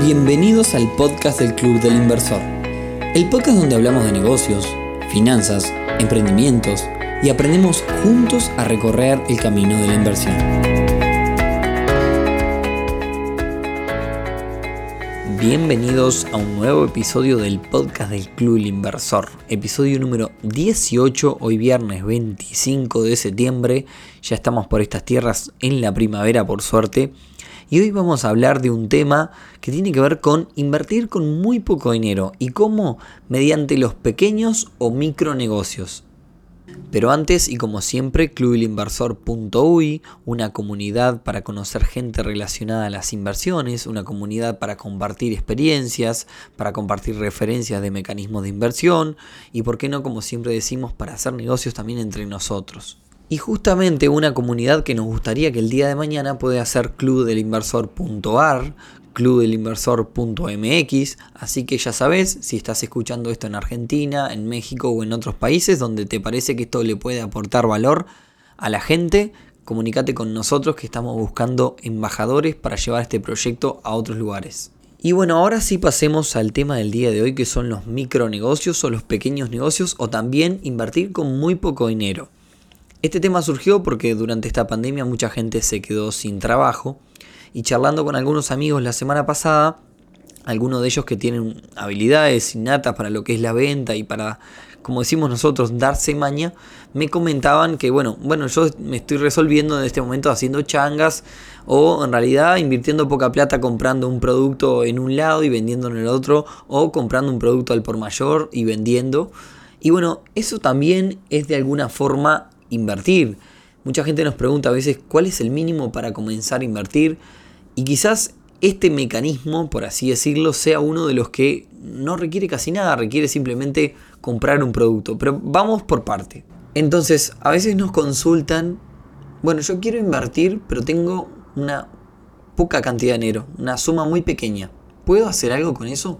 Bienvenidos al podcast del Club del Inversor, el podcast donde hablamos de negocios, finanzas, emprendimientos y aprendemos juntos a recorrer el camino de la inversión. Bienvenidos a un nuevo episodio del podcast del Club del Inversor, episodio número 18, hoy viernes 25 de septiembre, ya estamos por estas tierras en la primavera por suerte y hoy vamos a hablar de un tema que tiene que ver con invertir con muy poco dinero y cómo mediante los pequeños o micronegocios. Pero antes, y como siempre, clubilinversor.uy, una comunidad para conocer gente relacionada a las inversiones, una comunidad para compartir experiencias, para compartir referencias de mecanismos de inversión y, por qué no, como siempre decimos, para hacer negocios también entre nosotros. Y justamente una comunidad que nos gustaría que el día de mañana pueda ser clubdelinversor.ar, clubdelinversor.mx, así que ya sabes, si estás escuchando esto en Argentina, en México o en otros países donde te parece que esto le puede aportar valor a la gente, comunícate con nosotros que estamos buscando embajadores para llevar este proyecto a otros lugares. Y bueno, ahora sí pasemos al tema del día de hoy que son los micronegocios o los pequeños negocios o también invertir con muy poco dinero. Este tema surgió porque durante esta pandemia mucha gente se quedó sin trabajo y charlando con algunos amigos la semana pasada, algunos de ellos que tienen habilidades innatas para lo que es la venta y para, como decimos nosotros, darse maña, me comentaban que bueno, bueno, yo me estoy resolviendo en este momento haciendo changas o en realidad invirtiendo poca plata comprando un producto en un lado y vendiendo en el otro o comprando un producto al por mayor y vendiendo. Y bueno, eso también es de alguna forma invertir. Mucha gente nos pregunta a veces cuál es el mínimo para comenzar a invertir y quizás este mecanismo, por así decirlo, sea uno de los que no requiere casi nada, requiere simplemente comprar un producto. Pero vamos por parte. Entonces, a veces nos consultan, bueno, yo quiero invertir, pero tengo una poca cantidad de dinero, una suma muy pequeña. ¿Puedo hacer algo con eso?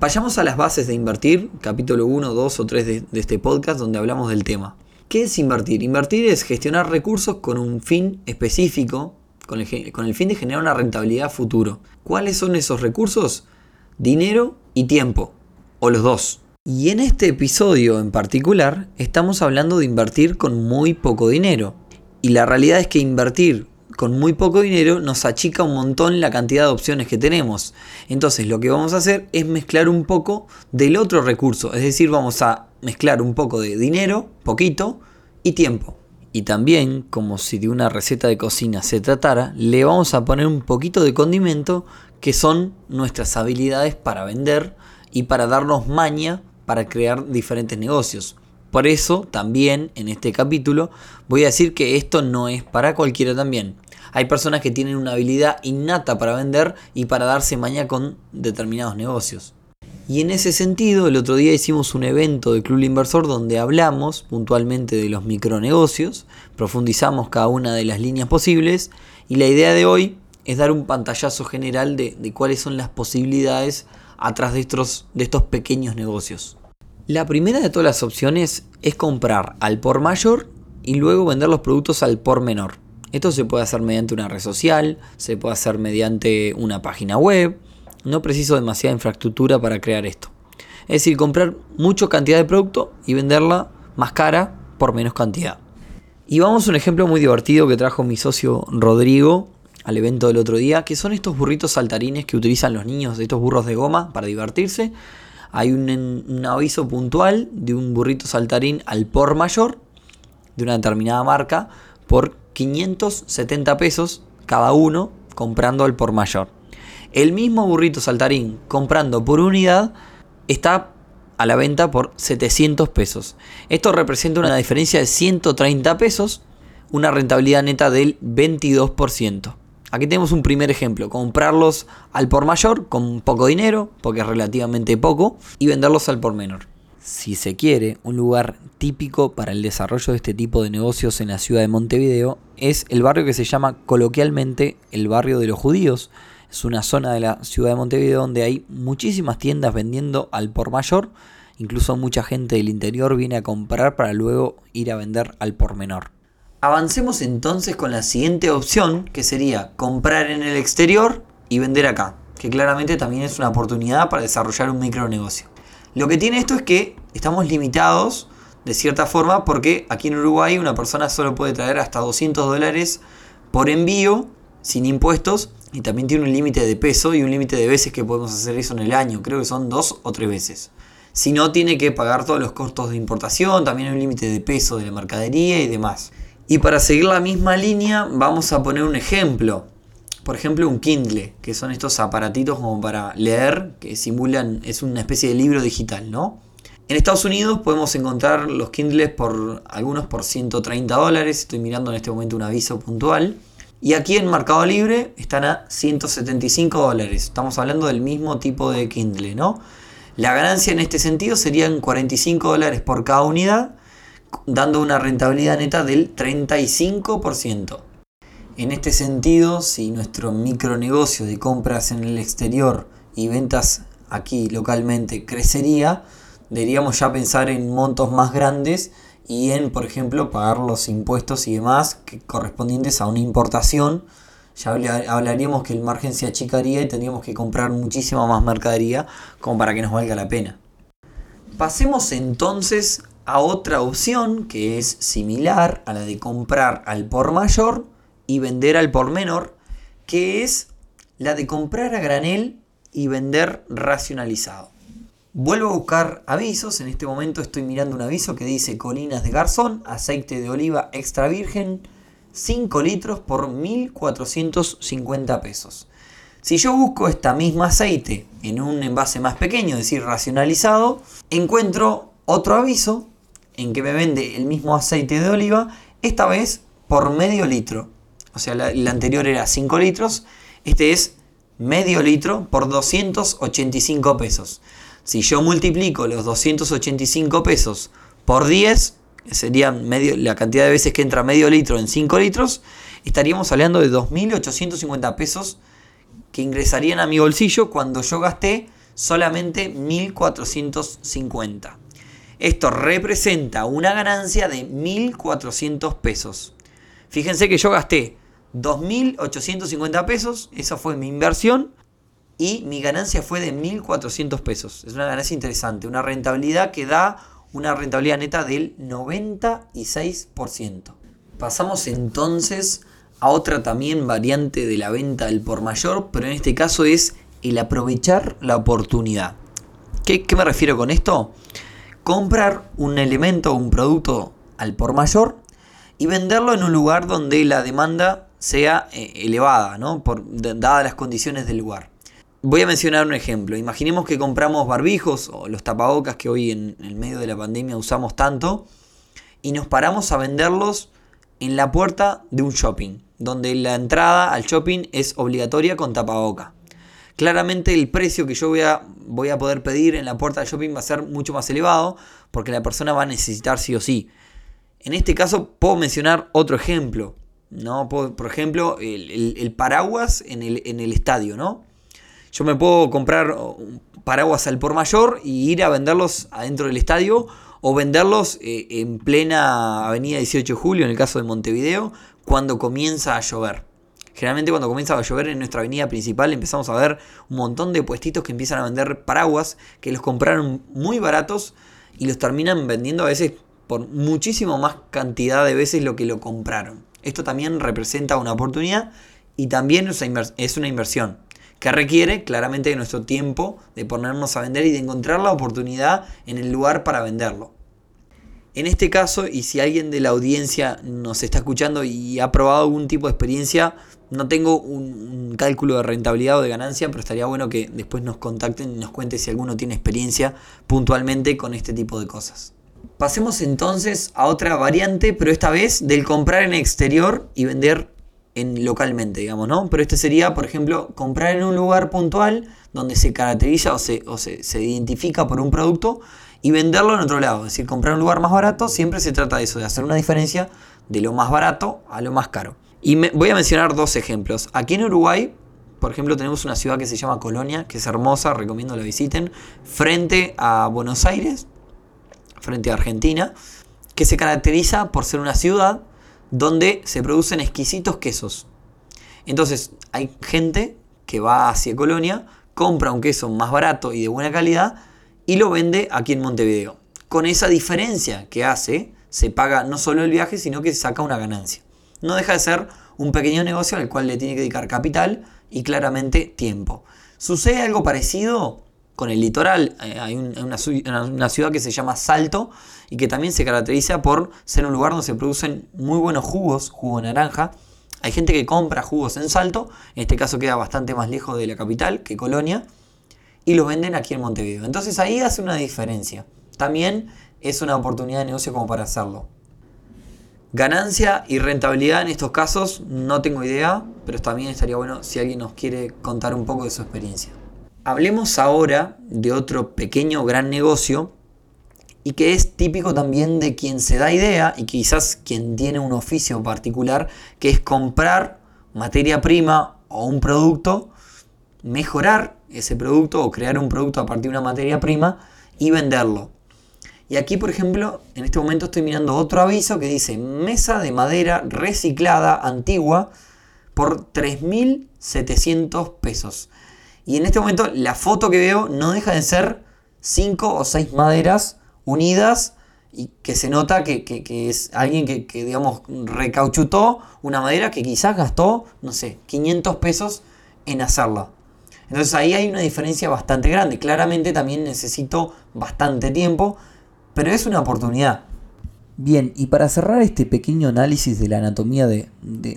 Vayamos a las bases de invertir, capítulo 1, 2 o 3 de, de este podcast donde hablamos del tema. ¿Qué es invertir? Invertir es gestionar recursos con un fin específico, con el, fin de generar una rentabilidad futuro. ¿Cuáles son esos recursos? Dinero y tiempo, o los dos. Y en este episodio en particular estamos hablando de invertir con muy poco dinero. Y la realidad es que invertir con muy poco dinero nos achica un montón la cantidad de opciones que tenemos. Entonces lo que vamos a hacer es mezclar un poco del otro recurso. Es decir, vamos a mezclar un poco de dinero, poquito, y tiempo. Y también, como si de una receta de cocina se tratara, le vamos a poner un poquito de condimento que son nuestras habilidades para vender y para darnos maña para crear diferentes negocios. Por eso también en este capítulo voy a decir que esto no es para cualquiera también. Hay personas que tienen una habilidad innata para vender y para darse maña con determinados negocios. Y en ese sentido, el otro día hicimos un evento de Club Inversor donde hablamos puntualmente de los micronegocios, profundizamos cada una de las líneas posibles y la idea de hoy es dar un pantallazo general de, cuáles son las posibilidades atrás de estos, de estos pequeños negocios. La primera de todas las opciones es comprar al por mayor y luego vender los productos al por menor. Esto se puede hacer mediante una red social, se puede hacer mediante una página web, no preciso demasiada infraestructura para crear esto. Es decir, comprar mucha cantidad de producto y venderla más cara por menos cantidad. Y vamos a un ejemplo muy divertido que trajo mi socio Rodrigo al evento del otro día, que son estos burritos saltarines que utilizan los niños, estos burros de goma para divertirse. Hay un, un aviso puntual de un burrito saltarín al por mayor de una determinada marca por 570 pesos cada uno comprando al por mayor. El mismo burrito saltarín comprando por unidad está a la venta por 700 pesos. Esto representa una diferencia de 130 pesos, una rentabilidad neta del 22%. Aquí tenemos un primer ejemplo, comprarlos al por mayor con poco dinero, porque es relativamente poco, y venderlos al por menor. Si se quiere, un lugar típico para el desarrollo de este tipo de negocios en la ciudad de Montevideo es el barrio que se llama coloquialmente el barrio de los judíos, es una zona de la ciudad de Montevideo donde hay muchísimas tiendas vendiendo al por mayor. Incluso mucha gente del interior viene a comprar para luego ir a vender al por menor. Avancemos entonces con la siguiente opción que sería comprar en el exterior y vender acá. que claramente también es una oportunidad para desarrollar un micronegocio. Lo que tiene esto es que estamos limitados de cierta forma porque aquí en Uruguay una persona solo puede traer hasta 200 dólares por envío sin impuestos y también tiene un límite de peso y un límite de veces que podemos hacer eso en el año. Creo que son dos o tres veces. Si no, tiene que pagar todos los costos de importación, también hay un límite de peso de la mercadería y demás. Y para seguir la misma línea, vamos a poner un ejemplo. Por ejemplo, un Kindle, que son estos aparatitos como para leer, que simulan, es una especie de libro digital, ¿no? En Estados Unidos podemos encontrar los Kindles por algunos por 130 dólares. Estoy mirando en este momento un aviso puntual. Y aquí en Mercado Libre están a 175 dólares. Estamos hablando del mismo tipo de Kindle, ¿no? La ganancia en este sentido serían 45 dólares por cada unidad, dando una rentabilidad neta del 35%. En este sentido, si nuestro micronegocio de compras en el exterior y ventas aquí localmente crecería, deberíamos ya pensar en montos más grandes y en, por ejemplo, pagar los impuestos y demás correspondientes a una importación. Ya hablaríamos que el margen se achicaría y tendríamos que comprar muchísima más mercadería como para que nos valga la pena. Pasemos entonces a otra opción que es similar a la de comprar al por mayor y vender al por menor, que es la de comprar a granel y vender racionalizado. Vuelvo a buscar avisos. En este momento estoy mirando un aviso que dice Colinas de Garzón, aceite de oliva extra virgen, 5 litros por 1.450 pesos. Si yo busco esta misma aceite en un envase más pequeño, es decir, racionalizado, encuentro otro aviso en que me vende el mismo aceite de oliva, esta vez por medio litro. O sea, el anterior era 5 litros, este es medio litro por 285 pesos. Si yo multiplico los 285 pesos por 10, que sería medio, la cantidad de veces que entra medio litro en 5 litros, estaríamos hablando de 2.850 pesos que ingresarían a mi bolsillo cuando yo gasté solamente 1.450. Esto representa una ganancia de 1.400 pesos. Fíjense que yo gasté 2.850 pesos, esa fue mi inversión, y mi ganancia fue de 1.400 pesos. Es una ganancia interesante, una rentabilidad que da una rentabilidad neta del 96%. Pasamos entonces a otra también variante de la venta del por mayor, pero en este caso es el aprovechar la oportunidad. ¿Qué, qué me refiero con esto? Comprar un elemento o un producto al por mayor y venderlo en un lugar donde la demanda sea eh, elevada, ¿no? Por, dadas las condiciones del lugar. Voy a mencionar un ejemplo. Imaginemos que compramos barbijos o los tapabocas que hoy en el medio de la pandemia usamos tanto y nos paramos a venderlos en la puerta de un shopping, donde la entrada al shopping es obligatoria con tapaboca. Claramente el precio que yo voy a, voy a poder pedir en la puerta del shopping va a ser mucho más elevado porque la persona va a necesitar sí o sí. En este caso puedo mencionar otro ejemplo. ¿no? Por, ejemplo, el, paraguas en el, en el estadio, ¿no? Yo me puedo comprar paraguas al por mayor y ir a venderlos adentro del estadio o venderlos eh, en plena avenida 18 de julio, en el caso de Montevideo, cuando comienza a llover. Generalmente cuando comienza a llover en nuestra avenida principal empezamos a ver un montón de puestitos que empiezan a vender paraguas que los compraron muy baratos y los terminan vendiendo a veces por muchísimo más cantidad de veces lo que lo compraron. Esto también representa una oportunidad y también es una inversión que requiere claramente de nuestro tiempo de ponernos a vender y de encontrar la oportunidad en el lugar para venderlo. En este caso, y si alguien de la audiencia nos está escuchando y ha probado algún tipo de experiencia, no tengo un, cálculo de rentabilidad o de ganancia, pero estaría bueno que después nos contacten y nos cuente si alguno tiene experiencia puntualmente con este tipo de cosas. Pasemos entonces a otra variante, pero esta vez del comprar en exterior y vender localmente, digamos, ¿no? Pero este sería, por ejemplo, comprar en un lugar puntual donde se caracteriza o se, o se, identifica por un producto y venderlo en otro lado. Es decir, comprar un lugar más barato, siempre se trata de eso, de hacer una diferencia de lo más barato a lo más caro. Y me, voy a mencionar dos ejemplos. Aquí en Uruguay, por ejemplo, tenemos una ciudad que se llama Colonia, que es hermosa, recomiendo la visiten, frente a Buenos Aires, frente a Argentina, que se caracteriza por ser una ciudad donde se producen exquisitos quesos. Entonces hay gente que va hacia Colonia compra un queso más barato y de buena calidad y lo vende aquí en Montevideo. Con esa diferencia que hace, se paga no solo el viaje, sino que se saca una ganancia. No deja de ser un pequeño negocio al cual le tiene que dedicar capital y claramente tiempo. Sucede algo parecido con el litoral. Eh, hay una, ciudad que se llama Salto y que también se caracteriza por ser un lugar donde se producen muy buenos jugos, jugo naranja. Hay gente que compra jugos en Salto, en este caso queda bastante más lejos de la capital que Colonia, y los venden aquí en Montevideo. Entonces ahí hace una diferencia. También es una oportunidad de negocio como para hacerlo. Ganancia y rentabilidad en estos casos no tengo idea, pero también estaría bueno si alguien nos quiere contar un poco de su experiencia. Hablemos ahora de otro pequeño gran negocio y que es típico también de quien se da idea y quizás quien tiene un oficio particular, que es comprar materia prima o un producto, mejorar ese producto o crear un producto a partir de una materia prima y venderlo. Y aquí, por ejemplo, en este momento estoy mirando otro aviso que dice mesa de madera reciclada antigua por 3.700 pesos. Y en este momento la foto que veo no deja de ser 5 o 6 maderas unidas y que se nota que, es alguien que, que, digamos, recauchutó una madera que quizás gastó, no sé, 500 pesos en hacerla. Entonces ahí hay una diferencia bastante grande. Claramente también necesito bastante tiempo, pero es una oportunidad. Bien, y para cerrar este pequeño análisis de la anatomía de,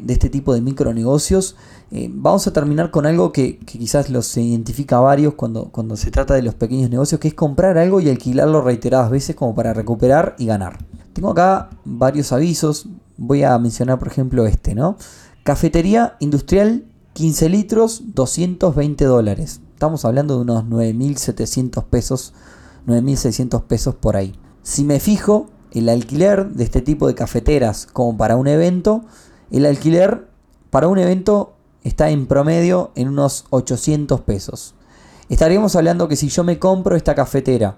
este tipo de micronegocios, eh, vamos a terminar con algo que, quizás los identifica a varios cuando, cuando se trata de los pequeños negocios, que es comprar algo y alquilarlo reiteradas veces como para recuperar y ganar. Tengo acá varios avisos, voy a mencionar por ejemplo este, ¿no? Cafetería industrial 15 litros, 220 dólares. Estamos hablando de unos 9.700 pesos, 9.600 pesos por ahí. Si me fijo, el alquiler de este tipo de cafeteras como para un evento, el alquiler para un evento está en promedio en unos 800 pesos. Estaríamos hablando que si yo me compro esta cafetera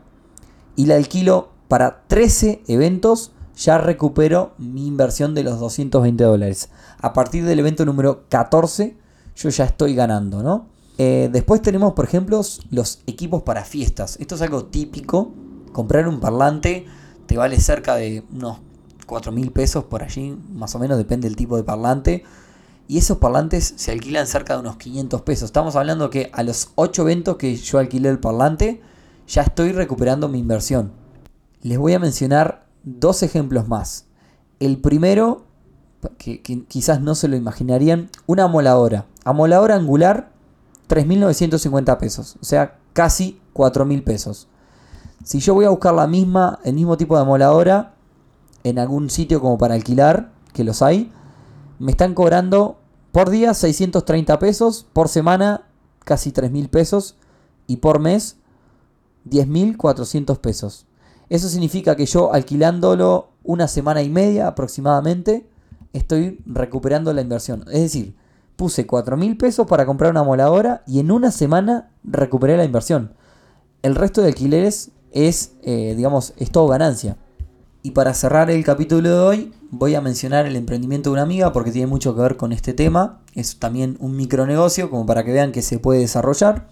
y la alquilo para 13 eventos, ya recupero mi inversión de los 220 dólares. A partir del evento número 14, yo ya estoy ganando, ¿no? Eh, después tenemos, por ejemplo, los equipos para fiestas. Esto es algo típico. Comprar un parlante te vale cerca de unos 4 mil pesos por allí, más o menos, depende del tipo de parlante. Y esos parlantes se alquilan cerca de unos 500 pesos. Estamos hablando que a los 8 eventos que yo alquilé el parlante, ya estoy recuperando mi inversión. Les voy a mencionar dos ejemplos más. El primero, que, que quizás no se lo imaginarían, una amoladora. Amoladora angular, 3.950 pesos. O sea, casi 4.000 pesos. Si yo voy a buscar la misma, el mismo tipo de amoladora en algún sitio como para alquilar, que los hay, me están cobrando por día 630 pesos, por semana casi 3.000 pesos y por mes 10.400 pesos. Eso significa que yo alquilándolo una semana y media aproximadamente, estoy recuperando la inversión. Es decir, puse 4.000 pesos para comprar una amoladora y en una semana recuperé la inversión. El resto de alquileres es, eh, digamos, es todo ganancia. Y para cerrar el capítulo de hoy, voy a mencionar el emprendimiento de una amiga porque tiene mucho que ver con este tema. Es también un micronegocio, como para que vean que se puede desarrollar.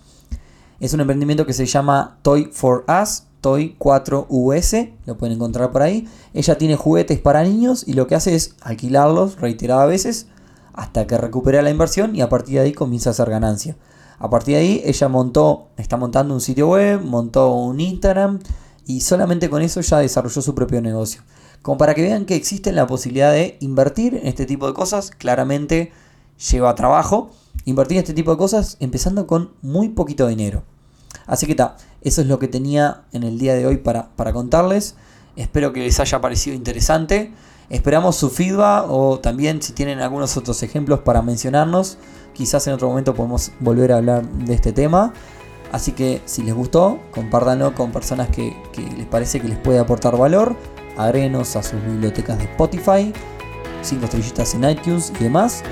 Es un emprendimiento que se llama Toy for Us, Toy 4US, lo pueden encontrar por ahí. Ella tiene juguetes para niños y lo que hace es alquilarlos reiteradas veces hasta que recupera la inversión y a partir de ahí comienza a hacer ganancia. A partir de ahí ella montó, está montando un sitio web, montó un Instagram y solamente con eso ya desarrolló su propio negocio. Como para que vean que existe la posibilidad de invertir en este tipo de cosas, claramente lleva trabajo. Invertir en este tipo de cosas empezando con muy poquito dinero. Así que está, eso es lo que tenía en el día de hoy para, para contarles. Espero que les haya parecido interesante. Esperamos su feedback o también si tienen algunos otros ejemplos para mencionarnos. Quizás en otro momento podemos volver a hablar de este tema. Así que si les gustó, compártanlo con personas que, les parece que les puede aportar valor. Agréguenos a sus bibliotecas de Spotify, 5 estrellitas en iTunes y demás.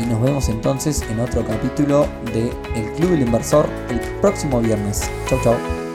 Y nos vemos entonces en otro capítulo de El Club del Inversor el próximo viernes. Chau chau.